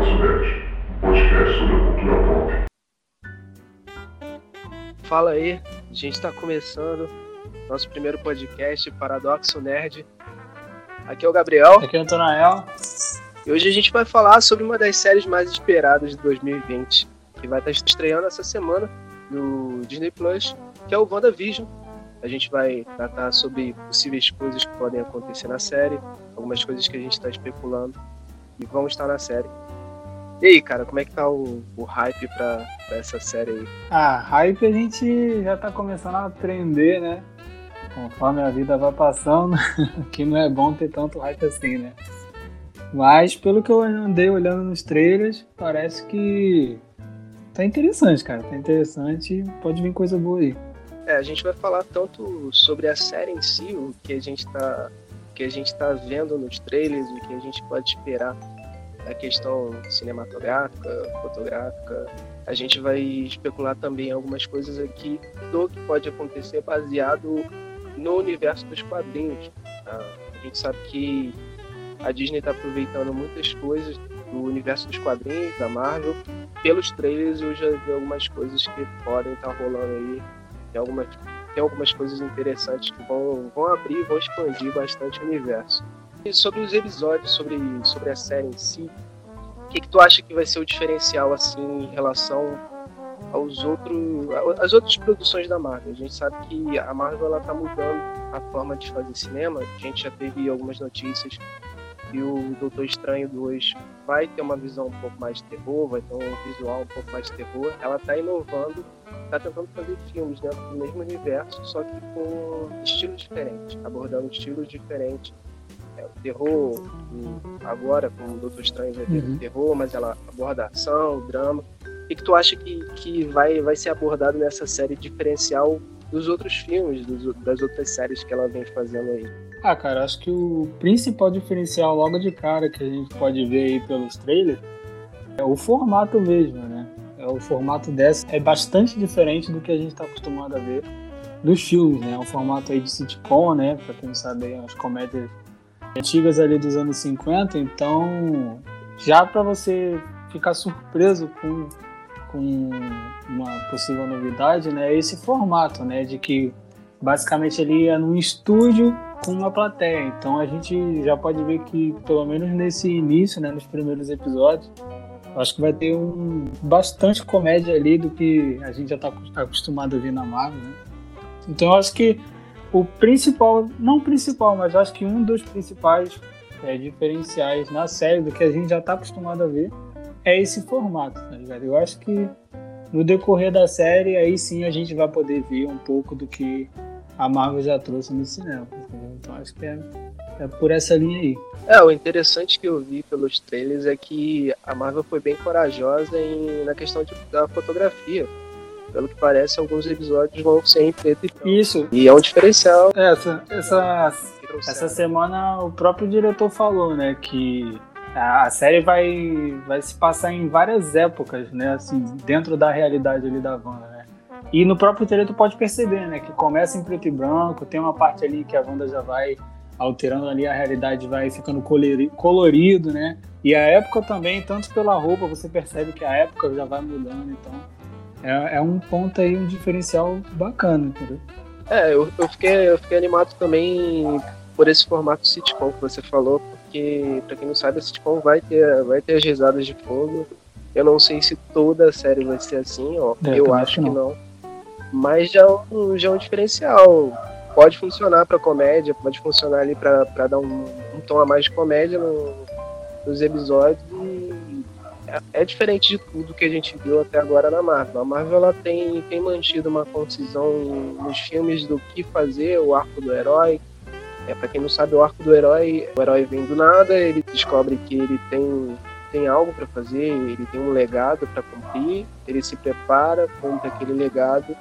Paradoxo Nerd, podcast sobre a cultura pop. Fala aí, a gente está começando nosso primeiro podcast Paradoxo Nerd. Aqui é o Gabriel. Aqui é o Antônio E hoje a gente vai falar sobre uma das séries mais esperadas de 2020, que vai estar estreando essa semana no Disney Plus, que é o WandaVision. A gente vai tratar sobre possíveis coisas que podem acontecer na série, algumas coisas que a gente está especulando e vão estar na série. E aí, cara, como é que tá o, o hype pra, pra, essa série aí? Ah, hype a gente já tá começando a aprender, né? Conforme a vida vai passando, que não é bom ter tanto hype assim, né? Mas pelo que eu andei olhando nos trailers, parece que tá interessante, cara. Tá interessante, pode vir coisa boa aí. É, a gente vai falar tanto sobre a série em si, o que a gente tá, que a gente tá vendo nos trailers, o que a gente pode esperar da questão cinematográfica, fotográfica. A gente vai especular também algumas coisas aqui do que pode acontecer baseado no universo dos quadrinhos. Tá? A gente sabe que a Disney está aproveitando muitas coisas do universo dos quadrinhos, da Marvel. Pelos trailers eu já vi algumas coisas que podem estar tá rolando aí. Tem algumas, tem algumas coisas interessantes que vão, vão abrir, vão expandir bastante o universo. Sobre os episódios, sobre, sobre a série em si, o que, que tu acha que vai ser o diferencial assim em relação aos outros, às outras produções da Marvel? A gente sabe que a Marvel ela tá mudando a forma de fazer cinema. A gente já teve algumas notícias que o Doutor Estranho 2 vai ter uma visão um pouco mais de terror, vai ter um visual um pouco mais de terror. Ela está inovando, está tentando fazer filmes dentro do mesmo universo, só que com estilos diferentes, abordando estilos diferentes. É, o terror, agora com o Doutor Estranho vai ter uhum. terror, mas ela aborda ação, drama. O que, tu acha que, que vai, vai ser abordado nessa série diferencial dos outros filmes, dos, das outras séries que ela vem fazendo aí? Ah, cara, acho que o principal diferencial logo de cara que a gente pode ver aí pelos trailers é o formato mesmo, né? É, o formato dessa é bastante diferente do que a gente está acostumado a ver dos filmes, né? É um formato aí de sitcom, né? Pra quem não sabe, as comédias antigas ali dos anos 50, então já para você ficar surpreso com, com uma possível novidade, né? É esse formato, né? De que basicamente ele é num estúdio com uma plateia. Então a gente já pode ver que, pelo menos nesse início, né, nos primeiros episódios, acho que vai ter um bastante comédia ali do que a gente já está acostumado a ver na Marvel. Né? Então eu acho que o principal, não principal, mas acho que um dos principais é, diferenciais na série do que a gente já está acostumado a ver é esse formato, tá ligado? Eu acho que no decorrer da série, aí sim a gente vai poder ver um pouco do que a Marvel já trouxe no cinema. Entendeu? Então acho que é, é por essa linha aí. É, o interessante que eu vi pelos trailers é que a Marvel foi bem corajosa em, na questão de, da fotografia. Pelo que parece, alguns episódios vão ser em preto e branco. Isso. E é um diferencial. É, essa, essa, essa semana o próprio diretor falou, né, que a série vai, vai se passar em várias épocas, né, assim, dentro da realidade ali da Wanda, né. E no próprio trailer tu pode perceber, né? Que começa em preto e branco, tem uma parte ali que a Wanda já vai alterando ali a realidade, vai ficando colorido, né? E a época também, tanto pela roupa, você percebe que a época já vai mudando, então é, é um ponto aí, um diferencial bacana, entendeu? É, eu, eu, fiquei, eu fiquei animado também por esse formato sitcom que você falou, porque, pra quem não sabe, a sitcom vai ter, vai ter as risadas de fogo. Eu não sei se toda a série vai ser assim, ó. É, eu acho que não. Mas já é um, já é um diferencial. Pode funcionar para comédia, pode funcionar ali para dar um, um, tom a mais de comédia no, nos episódios. É, diferente de tudo que a gente viu até agora na Marvel. A Marvel ela tem, tem mantido uma concisão nos filmes do que fazer, o arco do herói. É, para quem não sabe, o arco do herói, o herói vem do nada, ele descobre que ele tem tem algo para fazer, ele tem um legado para cumprir, ele se prepara, cumpre aquele legado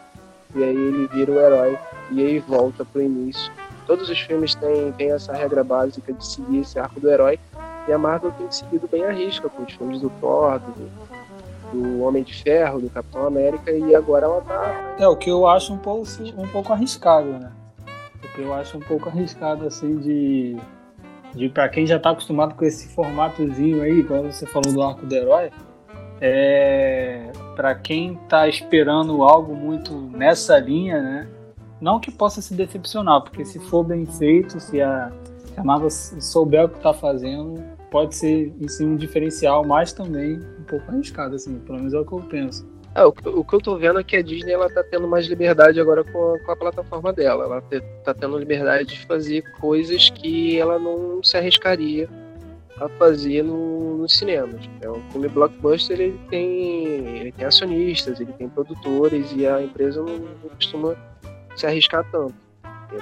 e aí ele vira o herói e aí volta pro início. Todos os filmes têm, têm essa regra básica de seguir esse arco do herói e a Marvel tem seguido bem a risca com os filmes do Thor, do, do Homem de Ferro, do Capitão América e agora ela tá. É, o que eu acho um pouco, um pouco arriscado, né? O que eu acho um pouco arriscado assim de de para quem já está acostumado com esse formatozinho aí, igual você falou do arco do herói, é, para quem está esperando algo muito nessa linha, né? Não que possa se decepcionar, porque se for bem feito, se a, se a Marvel souber o que está fazendo, pode ser sim um diferencial, mas também um pouco arriscado, assim, pelo menos é o que eu penso. É, o, o, que eu tô vendo é que a Disney ela tá tendo mais liberdade agora com a, com a plataforma dela. Ela te, tá tendo liberdade de fazer coisas que ela não se arriscaria a fazer no, nos cinemas. É um filme blockbuster, ele tem, ele tem acionistas, ele tem produtores e a empresa não, não costuma se arriscar tanto.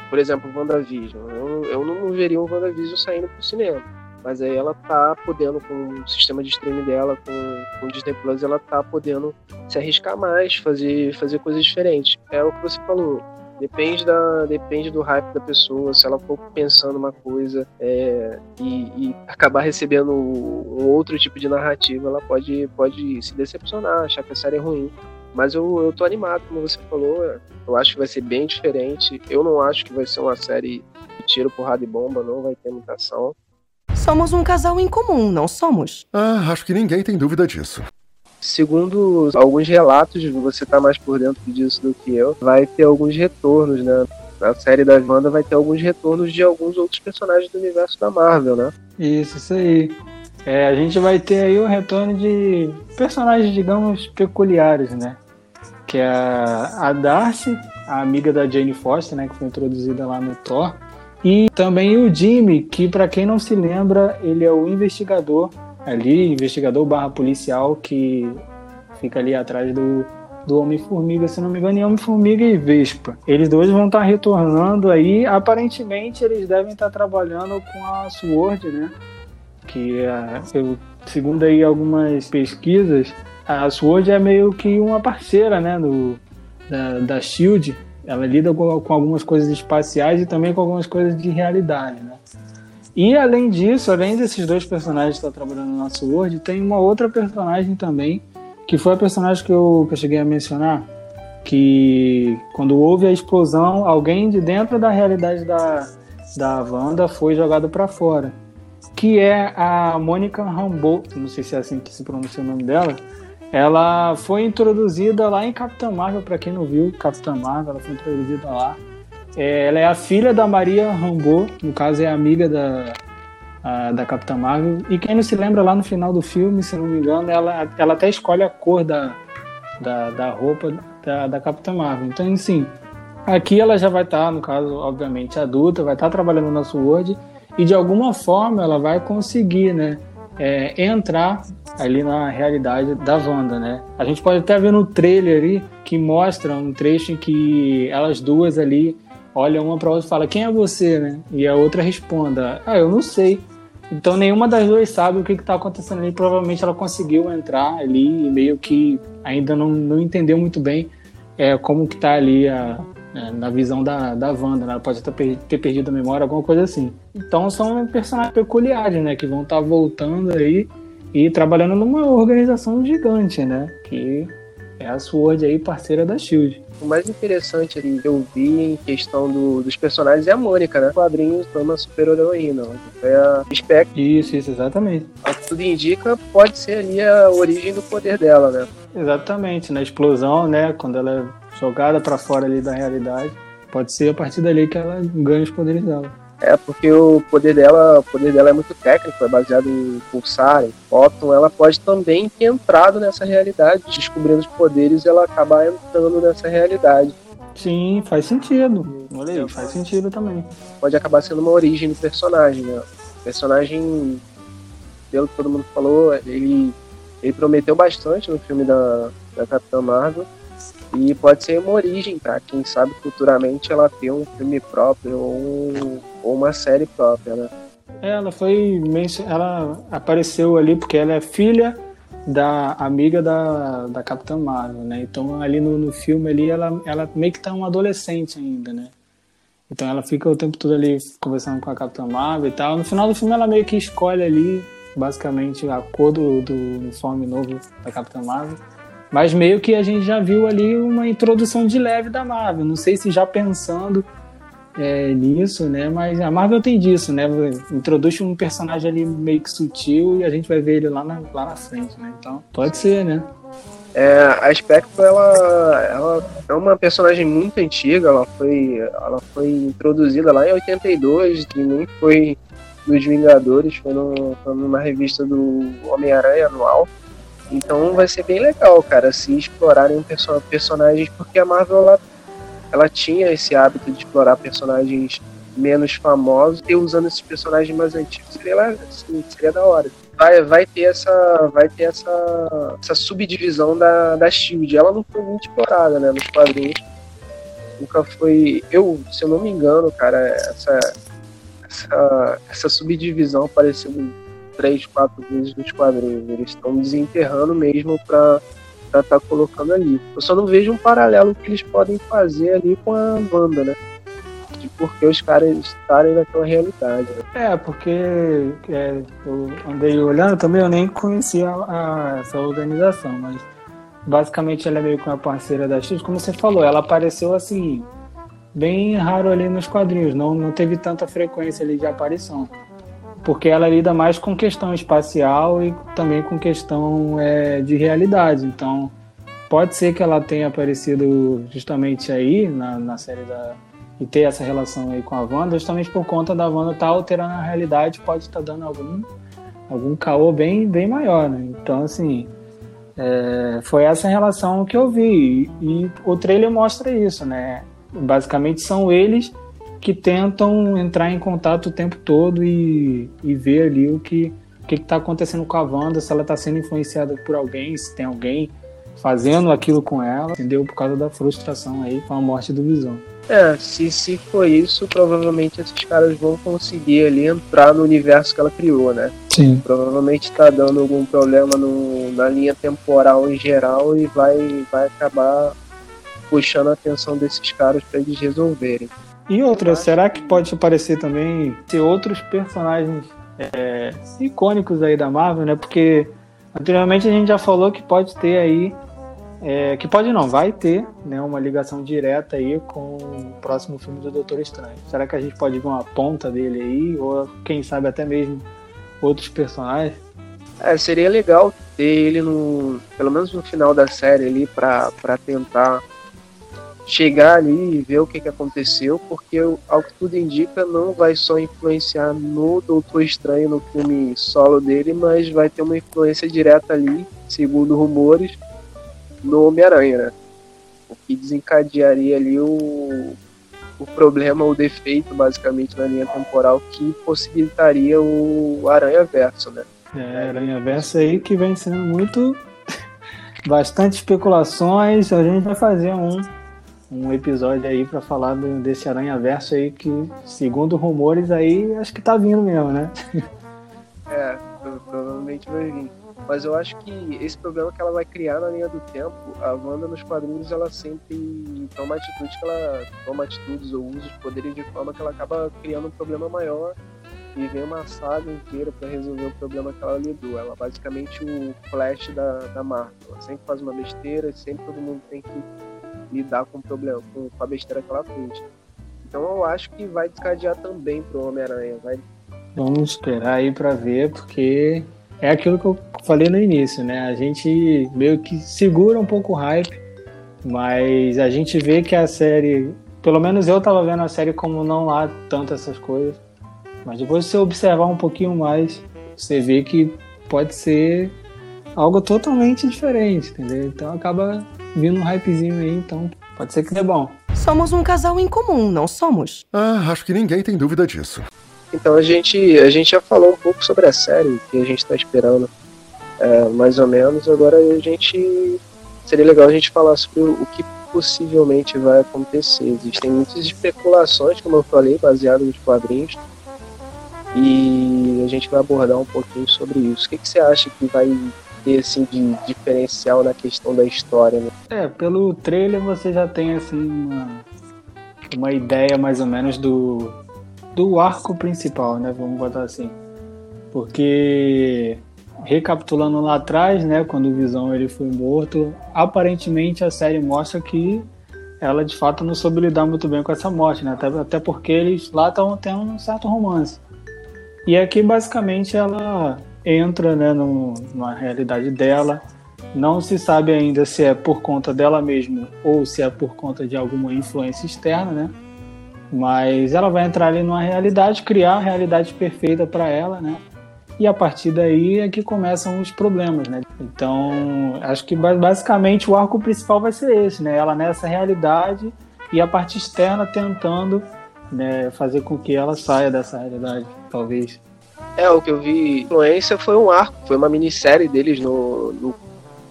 Por exemplo, WandaVision. Eu, eu não veria um WandaVision saindo pro cinema mas aí ela tá podendo, com o sistema de streaming dela, com, com o Disney Plus, ela tá podendo se arriscar mais, fazer, fazer coisas diferentes. É o que você falou. Depende, da, depende do hype da pessoa, se ela for pensando uma coisa é, e, e, acabar recebendo um outro tipo de narrativa, ela pode, pode se decepcionar, achar que a série é ruim. Mas eu, eu tô animado, como você falou, eu acho que vai ser bem diferente. Eu não acho que vai ser uma série de tiro, porrada e bomba, não vai ter mutação. Somos um casal em comum, não somos? Ah, acho que ninguém tem dúvida disso. Segundo alguns relatos, você tá mais por dentro disso do que eu, vai ter alguns retornos, né? Na série da Wanda vai ter alguns retornos de alguns outros personagens do universo da Marvel, né? Isso, isso aí. É, a gente vai ter aí o retorno de personagens, digamos, peculiares, né? Que é a Darcy, a amiga da Jane Foster, né? Que foi introduzida lá no Thor. E também o Jimmy, que para quem não se lembra, ele é o investigador ali, investigador barra policial que fica ali atrás do, do Homem-Formiga, se não me engano, e Homem-Formiga e Vespa. Eles dois vão estar tá retornando aí. Aparentemente, eles devem estar tá trabalhando com a Sword, né? Que, é, eu, segundo aí algumas pesquisas, a Sword é meio que uma parceira, né? Do, da, da SHIELD ela lida com, com, algumas coisas espaciais e também com algumas coisas de realidade, né? E além disso, além desses dois personagens que estão trabalhando no nosso Word, tem uma outra personagem também, que foi a personagem que eu, que eu cheguei a mencionar, que quando houve a explosão, alguém de dentro da realidade da, da Wanda foi jogado para fora, que é a Mônica Rambeau, não sei se é assim que se pronuncia o nome dela, ela foi introduzida lá em Capitã Marvel, para quem não viu, Capitã Marvel, ela foi introduzida lá. É, ela é a filha da Maria Rambeau, no caso é amiga da, a, da Capitã Marvel. E quem não se lembra lá no final do filme, se não me engano, ela, ela até escolhe a cor da, da, da roupa da, da Capitã Marvel. Então, assim, aqui ela já vai estar, tá, no caso, obviamente, adulta, vai estar tá trabalhando no Sword e de alguma forma ela vai conseguir, né? é, entrar ali na realidade da Wanda, né? A gente pode até ver no trailer ali que mostra um trecho em que elas duas ali olham uma para outra e falam quem é você, né? E a outra responda, ah, eu não sei. Então nenhuma das duas sabe o que está acontecendo ali. Provavelmente ela conseguiu entrar ali e meio que ainda não, não entendeu muito bem é, como que está ali a, é, na visão da, da Wanda, né? Ela pode ter, ter perdido a memória, alguma coisa assim. Então são personagens peculiares, né? Que vão estar tá voltando aí e trabalhando numa organização gigante, né? Que é a Sword aí, parceira da SHIELD. O mais interessante ali que eu vi em questão do, dos personagens é a Mônica, né? Quadrinhos foi uma super heroína. Foi a Spectre. Isso, isso, exatamente. Tudo indica, pode ser ali a origem do poder dela, né? Exatamente, na explosão, né? Quando ela é jogada para fora ali da realidade, pode ser a partir dali que ela ganha os poderes dela. É, porque o poder dela, o poder dela é muito técnico, é baseado em pulsar, em fóton. Ela pode também ter entrado nessa realidade, descobrindo os poderes e ela acabar entrando nessa realidade. Sim, faz sentido. Olha aí, faz sentido também. Pode acabar sendo uma origem do personagem, né? O personagem, pelo que todo mundo falou, ele, ele prometeu bastante no filme da, da Capitã Marvel. E pode ser uma origem para quem sabe futuramente ela ter um filme próprio ou, ou uma série própria, né? Ela foi ela apareceu ali porque ela é filha da amiga da, da Capitã Marvel, né? Então ali no, no filme ali ela, ela meio que tá um adolescente ainda, né? Então ela fica o tempo todo ali conversando com a Capitã Marvel e tal. No final do filme ela meio que escolhe ali basicamente a cor do, do uniforme novo da Capitã Marvel. Mas meio que a gente já viu ali uma introdução de leve da Marvel. Não sei se já pensando é, nisso, né? Mas a Marvel tem disso, né? Introduz um personagem ali meio que sutil e a gente vai ver ele lá na, lá na frente, né? Então, pode ser, né? É, a Spectre, ela, ela é uma personagem muito antiga, ela foi, ela foi introduzida lá em 82 e nem foi dos Vingadores, foi, no, foi numa revista do Homem-Aranha anual. Então vai ser bem legal, cara, se explorarem perso personagens, porque a Marvel ela, ela tinha esse hábito de explorar personagens menos famosos e usando esses personagens mais antigos seria, assim, seria da hora. Vai, vai ter essa vai ter essa, essa subdivisão da, da Shield. Ela não foi muito explorada, né, nos quadrinhos. Nunca foi. Eu, se eu não me engano, cara, essa, essa, essa subdivisão apareceu três, quatro vezes nos quadrinhos. Eles estão desenterrando mesmo para estar tá colocando ali. Eu só não vejo um paralelo que eles podem fazer ali com a banda, né? De porque os caras estarem naquela realidade. Né? É, porque é, eu andei olhando também, eu nem conhecia a, a, essa organização, mas basicamente ela é meio que uma parceira da X, como você falou, ela apareceu assim, bem raro ali nos quadrinhos, não, não teve tanta frequência ali de aparição porque ela lida mais com questão espacial e também com questão é, de realidade. Então, pode ser que ela tenha aparecido justamente aí na, na série da e ter essa relação aí com a Wanda, justamente por conta da Wanda estar tá alterando a realidade, pode estar tá dando algum algum caô bem bem maior, né? Então, assim, é, foi essa relação que eu vi e, e o trailer mostra isso, né? Basicamente são eles que tentam entrar em contato o tempo todo e, e ver ali o que o que está acontecendo com a Wanda, se ela está sendo influenciada por alguém, se tem alguém fazendo aquilo com ela, entendeu? Por causa da frustração aí com a morte do Visão. É, se, se for isso, provavelmente esses caras vão conseguir ali entrar no universo que ela criou, né? Sim. Provavelmente está dando algum problema no, na linha temporal em geral e vai, vai acabar puxando a atenção desses caras para eles resolverem. E outra, será que pode aparecer também ter outros personagens é, icônicos aí da Marvel, né? Porque anteriormente a gente já falou que pode ter aí, é, que pode não, vai ter, né, uma ligação direta aí com o próximo filme do Doutor Estranho. Será que a gente pode ver uma ponta dele aí, ou quem sabe até mesmo outros personagens? É, seria legal ter ele no, pelo menos no final da série ali para tentar chegar ali e ver o que, que aconteceu, porque ao que tudo indica não vai só influenciar no Doutor Estranho no filme solo dele, mas vai ter uma influência direta ali, segundo rumores, no Homem-Aranha, né? O que desencadearia ali o, o problema, o defeito, basicamente, na linha temporal que possibilitaria o Aranha Verso, né? É, Aranha Verso aí que vem sendo muito. bastante especulações. A gente vai fazer um um episódio aí para falar desse Aranha Verso aí que, segundo rumores aí, acho que tá vindo mesmo, né? É, provavelmente vai vir. Mas eu acho que esse problema que ela vai criar na linha do tempo, a Wanda nos quadrinhos ela sempre toma atitudes que ela toma atitudes ou usa os poderes de forma que ela acaba criando um problema maior e vem uma saga inteira para resolver o problema que ela lidou. Ela é basicamente o Flash da, da Marvel. Ela sempre faz uma besteira, sempre todo mundo tem que lidar com o problema, com, a besteira que ela fez. Então eu acho que vai descadear também pro Homem-Aranha. Vai... Vamos esperar aí para ver, porque é aquilo que eu falei no início, né? A gente meio que segura um pouco o hype, mas a gente vê que a série, pelo menos eu tava vendo a série como não há tanto essas coisas, mas depois você observar um pouquinho mais, você vê que pode ser algo totalmente diferente, entendeu? Então acaba vindo um hypezinho aí, então pode ser que dê bom. Somos um casal em comum, não somos? Ah, acho que ninguém tem dúvida disso. Então a gente, a gente já falou um pouco sobre a série que a gente está esperando, é, mais ou menos. Agora a gente seria legal a gente falar sobre o, que possivelmente vai acontecer. Existem muitas especulações, como eu falei, baseadas nos quadrinhos. E a gente vai abordar um pouquinho sobre isso. O que, que você acha que vai ter assim de diferencial na questão da história, né? É, pelo trailer você já tem assim uma, uma ideia mais ou menos do do arco principal, né? Vamos botar assim. Porque recapitulando lá atrás, né, quando o Visão ele foi morto, aparentemente a série mostra que ela de fato não soube lidar muito bem com essa morte, né? Até, até porque eles lá estão tendo um certo romance. E aqui basicamente ela entra né, no, na realidade dela. Não se sabe ainda se é por conta dela mesma ou se é por conta de alguma influência externa, né? Mas ela vai entrar ali numa realidade, criar a realidade perfeita para ela, né? E a partir daí é que começam os problemas, né? Então, acho que basicamente o arco principal vai ser esse, né? Ela nessa realidade e a parte externa tentando né, fazer com que ela saia dessa realidade, talvez. É, o que eu vi, Influência foi um arco, foi uma minissérie deles no, no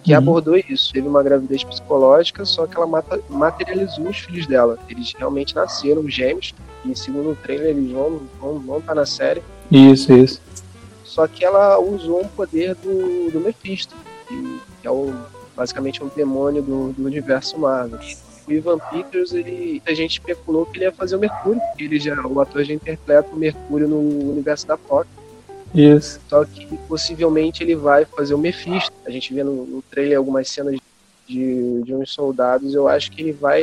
que uhum. abordou isso. Teve uma gravidez psicológica, só que ela mata, materializou os filhos dela. Eles realmente nasceram gêmeos, e segundo o trailer eles vão, vão, vão estar tá na série. Isso, isso. Só que ela usou um poder do, do Mephisto, que, que é o, basicamente um demônio do, do universo Marvel. O Ivan Peters, ele, a gente especulou que ele ia fazer o Mercúrio, porque ele já, o ator já interpreta o Mercúrio no universo da Fox. Isso. Só que possivelmente ele vai fazer o Mephisto. A gente vê no, no trailer algumas cenas de, de uns soldados. Eu acho que ele vai,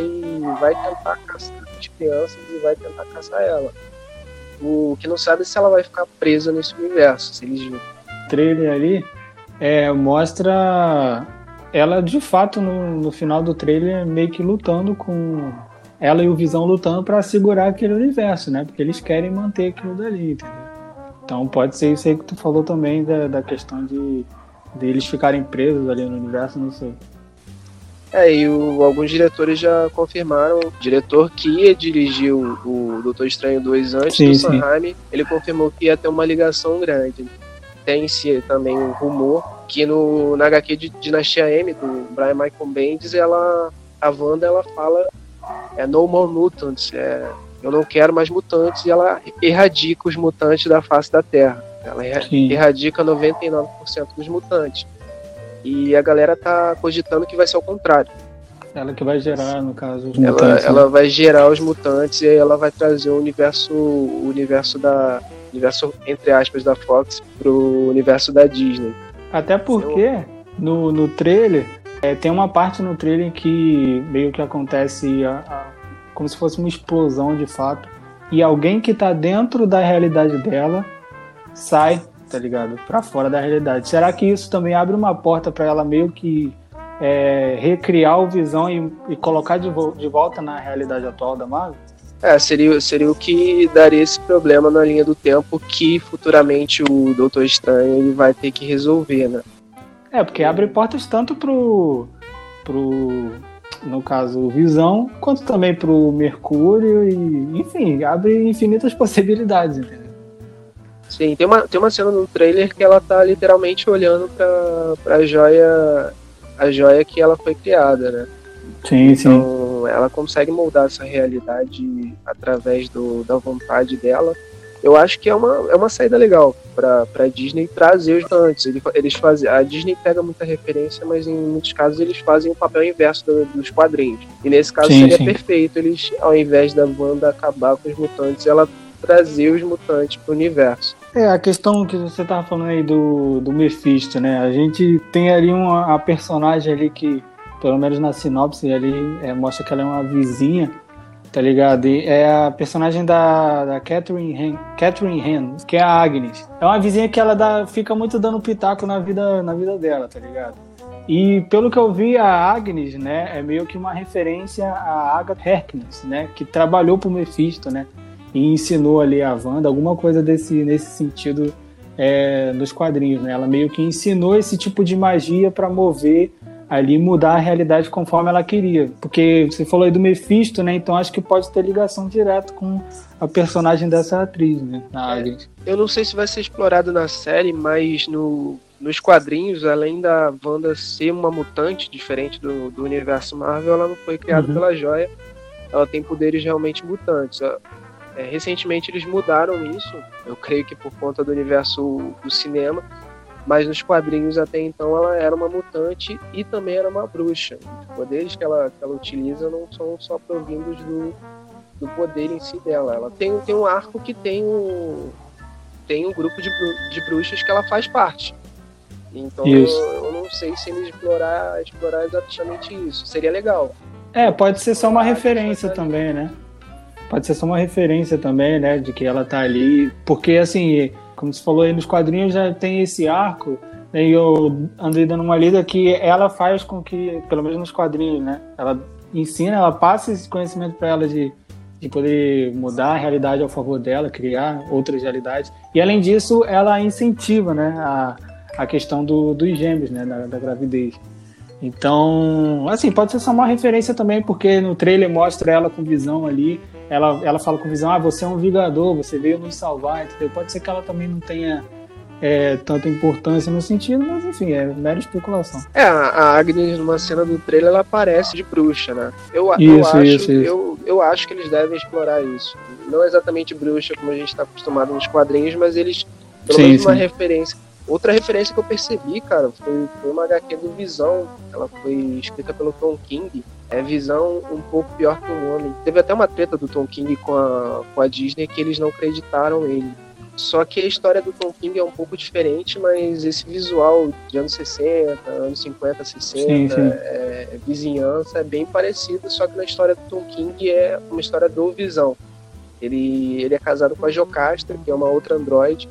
vai tentar caçar as crianças e vai tentar caçar ela. O que não sabe é se ela vai ficar presa nesse universo. Se eles... O trailer ali é, mostra ela de fato no, no final do trailer meio que lutando com ela e o Visão lutando para segurar aquele universo, né? Porque eles querem manter aquilo dali, entendeu? Então pode ser isso aí que tu falou também da, da questão de, de eles ficarem presos ali no universo, não sei. É, e o, alguns diretores já confirmaram. O diretor que ia dirigir o, o Doutor Estranho 2 antes sim, do Sanheim, ele confirmou que ia ter uma ligação grande. Tem-se também um rumor que no, na HQ de Dinastia M, do Brian Michael Bendis, ela, a Wanda ela fala é No More Mutants, é eu não quero mais mutantes, e ela erradica os mutantes da face da Terra. Ela Sim. erradica 99% dos mutantes. E a galera tá cogitando que vai ser o contrário. Ela que vai gerar, no caso, os ela, mutantes. Ela né? vai gerar os mutantes e aí ela vai trazer o universo, o universo da, universo entre aspas da Fox pro universo da Disney. Até porque no, no trailer é, tem uma parte no trailer que meio que acontece a, a como se fosse uma explosão de fato. E alguém que tá dentro da realidade dela sai, tá ligado? Pra fora da realidade. Será que isso também abre uma porta para ela meio que é, recriar o visão e, e colocar de, vo de volta na realidade atual da Marvel? É, seria, seria o que daria esse problema na linha do tempo que futuramente o Doutor Estranho ele vai ter que resolver, né? É, porque abre portas tanto pro, pro no caso o Visão, quanto também para o Mercúrio e, enfim, abre infinitas possibilidades, entendeu? Sim, tem uma, tem uma cena no trailer que ela tá literalmente olhando para a joia a joia que ela foi criada, né? Sim, então, sim. ela consegue moldar essa realidade através do, da vontade dela eu acho que é uma, é uma saída legal para a Disney trazer os mutantes. Eles, eles fazem, a Disney pega muita referência, mas em muitos casos eles fazem o papel inverso do, dos quadrinhos. E nesse caso sim, seria sim. perfeito eles, ao invés da Wanda acabar com os mutantes, ela trazer os mutantes para o universo. É, a questão que você estava falando aí do, do Mephisto, né? A gente tem ali uma a personagem ali que, pelo menos na sinopse ali, é, mostra que ela é uma vizinha tá ligado? E é a personagem da, da Catherine, Han, Catherine Han, que é a Agnes. É uma vizinha que ela dá, fica muito dando pitaco na vida, na vida dela, tá ligado? E pelo que eu vi, a Agnes, né, é meio que uma referência a Agatha Harkness, né, que trabalhou pro Mephisto, né, e ensinou ali a Wanda alguma coisa desse, nesse sentido é, nos quadrinhos, né? Ela meio que ensinou esse tipo de magia para mover ali mudar a realidade conforme ela queria. Porque você falou aí do Mephisto, né? Então acho que pode ter ligação direto com a personagem dessa atriz, né? É, eu não sei se vai ser explorado na série, mas no, nos quadrinhos, além da Wanda ser uma mutante diferente do, do universo Marvel, ela não foi criada uhum. pela Joia. Ela tem poderes realmente mutantes. É, recentemente eles mudaram isso, eu creio que por conta do universo do cinema mas nos quadrinhos até então ela era uma mutante e também era uma bruxa. Os poderes que ela, que ela utiliza não são só provindos do, do poder em si dela. Ela tem, tem um arco que tem um, tem um grupo de, de bruxas que ela faz parte. Então eu, eu, não sei se eles explorar, explorar exatamente isso. Seria legal. É, pode ser só uma referência também, né? Pode ser só uma referência também, né? De que ela tá ali. Porque, assim, como você falou aí nos quadrinhos, já tem esse arco. Né, e eu andei dando uma lida que ela faz com que, pelo menos nos quadrinhos, né? Ela ensina, ela passa esse conhecimento para ela de, de poder mudar a realidade ao favor dela, criar outras realidades. E além disso, ela incentiva, né? A, a questão do, dos gêmeos, né? Da, da gravidez. Então, assim, pode ser só uma referência também, porque no trailer mostra ela com visão ali. Ela, ela fala com visão, ah, você é um vingador, você veio nos salvar, entendeu? Pode ser que ela também não tenha é, tanta importância no sentido, mas enfim, é mera especulação. É, a Agnes, numa cena do trailer, ela aparece de bruxa, né? Eu, isso, eu, acho, isso, isso. Eu, eu acho que eles devem explorar isso. Não exatamente bruxa, como a gente está acostumado nos quadrinhos, mas eles, pelo Sim, menos uma sim. referência. Outra referência que eu percebi, cara, foi, foi uma HQ do Visão. Ela foi escrita pelo Tom King. É Visão um pouco pior que um homem. Teve até uma treta do Tom King com a, com a Disney que eles não acreditaram ele. Só que a história do Tom King é um pouco diferente, mas esse visual de anos 60, anos 50, 60, Sim, sim. É, vizinhança é bem parecido, só que na história do Tom King é uma história do Visão. Ele, ele é casado com a Jocasta, que é uma outra androide,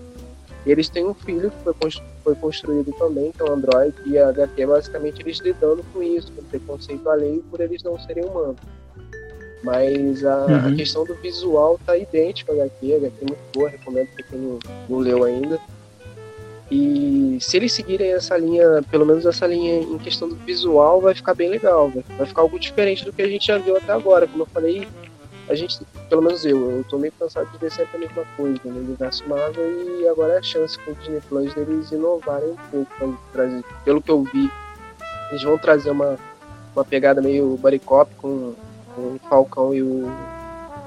e eles têm um filho que foi, constru- foi construído também, que é um androide, e a HQ é basicamente eles lidando com isso, com preconceito alheio por eles não serem humanos. Mas a, a Uhum. questão do visual tá idêntica à HQ, a HQ é muito boa, recomendo pra quem não, não leu ainda. E se eles seguirem essa linha, pelo menos essa linha em questão do visual, vai ficar bem legal, vai, vai ficar algo diferente do que a gente já viu até agora. Como eu falei, a gente, pelo menos eu, eu tô meio cansado de ver sempre a mesma coisa no universo Marvel e agora é a chance com o Disney Plus deles inovarem um pouco, pra trazer, pelo que eu vi, eles vão trazer uma, uma pegada meio buddy cop com, com o Falcão e o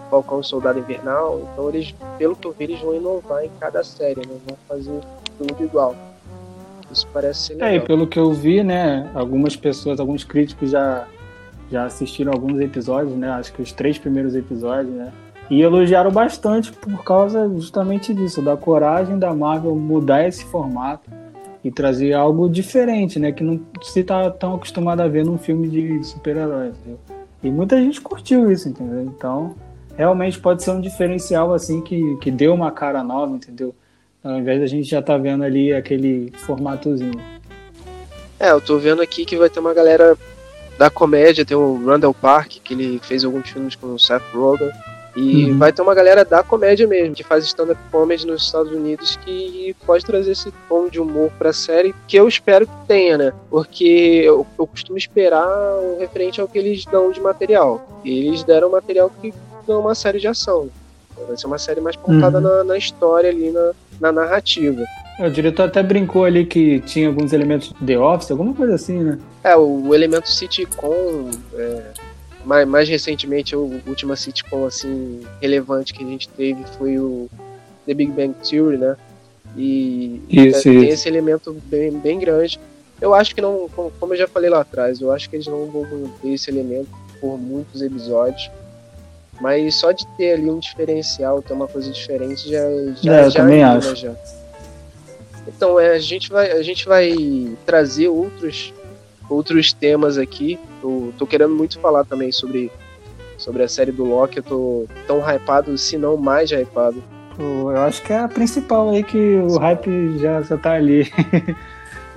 Falcão e Soldado Invernal, então eles, pelo que eu vi, eles vão inovar em cada série, não vão fazer tudo igual. Isso parece ser É, e legal. pelo que eu vi, né, algumas pessoas, alguns críticos já, já assistiram alguns episódios, né, acho que os três primeiros episódios, né, e elogiaram bastante por causa justamente disso, da coragem da Marvel mudar esse formato e trazer algo diferente, né, que não se tá tão acostumado a ver num filme de super-heróis? E muita gente curtiu isso, entendeu? Então, realmente pode ser um diferencial, assim, que, que deu uma cara nova, entendeu? Ao invés da gente já tá vendo ali aquele formatozinho. É, eu tô vendo aqui que vai ter uma galera da comédia, tem o Randall Park, que ele fez alguns filmes com o Seth Rogen. E Uhum. vai ter uma galera da comédia mesmo, que faz stand-up comedy nos Estados Unidos, que pode trazer esse tom de humor pra série, que eu espero que tenha, né? Porque eu, eu costumo esperar o referente ao que eles dão de material. E eles deram material que dão uma série de ação. Vai ser uma série mais pautada Uhum. na, na história ali, na, na narrativa. É, O diretor até brincou ali que tinha alguns elementos de The Office, alguma coisa assim, né? É, o elemento sitcom, é, mais, mais recentemente, a última sitcom assim, relevante que a gente teve foi o The Big Bang Theory, né? E Isso, tem isso. esse elemento bem, bem grande. Eu acho que não, como eu já falei lá atrás, eu acho que eles não vão manter esse elemento por muitos episódios. Mas só de ter ali um diferencial, ter uma coisa diferente, já, já, É, já também acho. já. Então, é, a, gente vai, a gente vai trazer outros, outros temas aqui. Eu tô querendo muito falar também sobre, sobre a série do Loki. Eu tô tão hypado, se não mais hypado. Pô, Eu acho que é a principal aí que o hype já, já tá ali.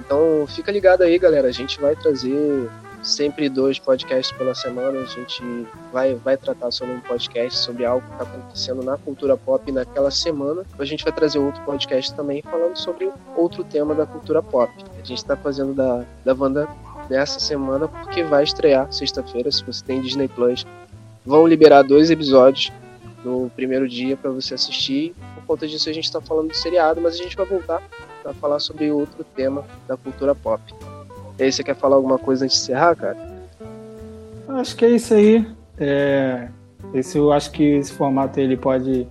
Então, fica ligado aí, galera. A gente vai trazer sempre dois podcasts pela semana. A gente vai, vai tratar sobre um podcast, sobre algo que está acontecendo na cultura pop naquela semana. A gente vai trazer outro podcast também falando sobre outro tema da cultura pop. A gente está fazendo da, da Wanda nessa semana porque vai estrear sexta-feira, se você tem Disney Plus. Vão liberar dois episódios no primeiro dia para você assistir. Por conta disso, a gente está falando do seriado, mas a gente vai voltar para falar sobre outro tema da cultura pop. E aí, você quer falar alguma coisa antes de encerrar, cara? Acho que é isso aí. É, esse, eu acho que esse formato ele pode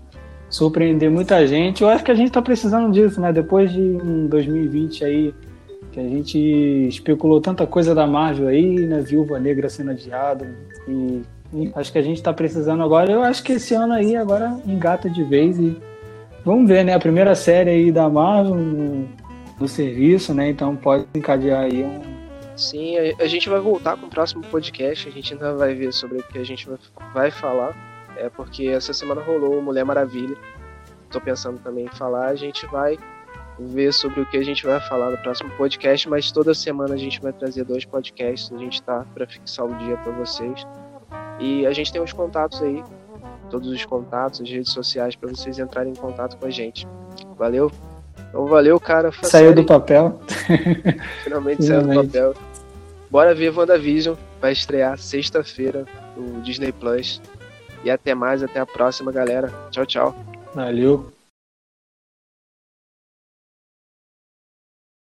surpreender muita gente. Eu acho que a gente tá precisando disso, né? Depois de um 2020 aí, que a gente especulou tanta coisa da Marvel aí, né? Viúva Negra sendo adiado. E, e acho que a gente tá precisando agora. Eu acho que esse ano aí agora engata de vez e vamos ver, né? A primeira série aí da Marvel no, no serviço, né? Então pode encadear aí um, Sim, a, a gente vai voltar com o próximo podcast. A gente ainda vai ver sobre o que a gente vai, vai falar. É porque essa semana rolou Mulher Maravilha. Tô pensando também em falar. A gente vai ver sobre o que a gente vai falar no próximo podcast, mas toda semana a gente vai trazer dois podcasts. A gente tá para fixar o dia para vocês. E a gente tem os contatos aí, todos os contatos, as redes sociais para vocês entrarem em contato com a gente. Valeu? Então valeu, cara. Saiu série. do papel. Finalmente saiu do papel. Bora ver WandaVision. Vai estrear sexta-feira no Disney Plus. E até mais, até a próxima, galera. Tchau, tchau. Valeu.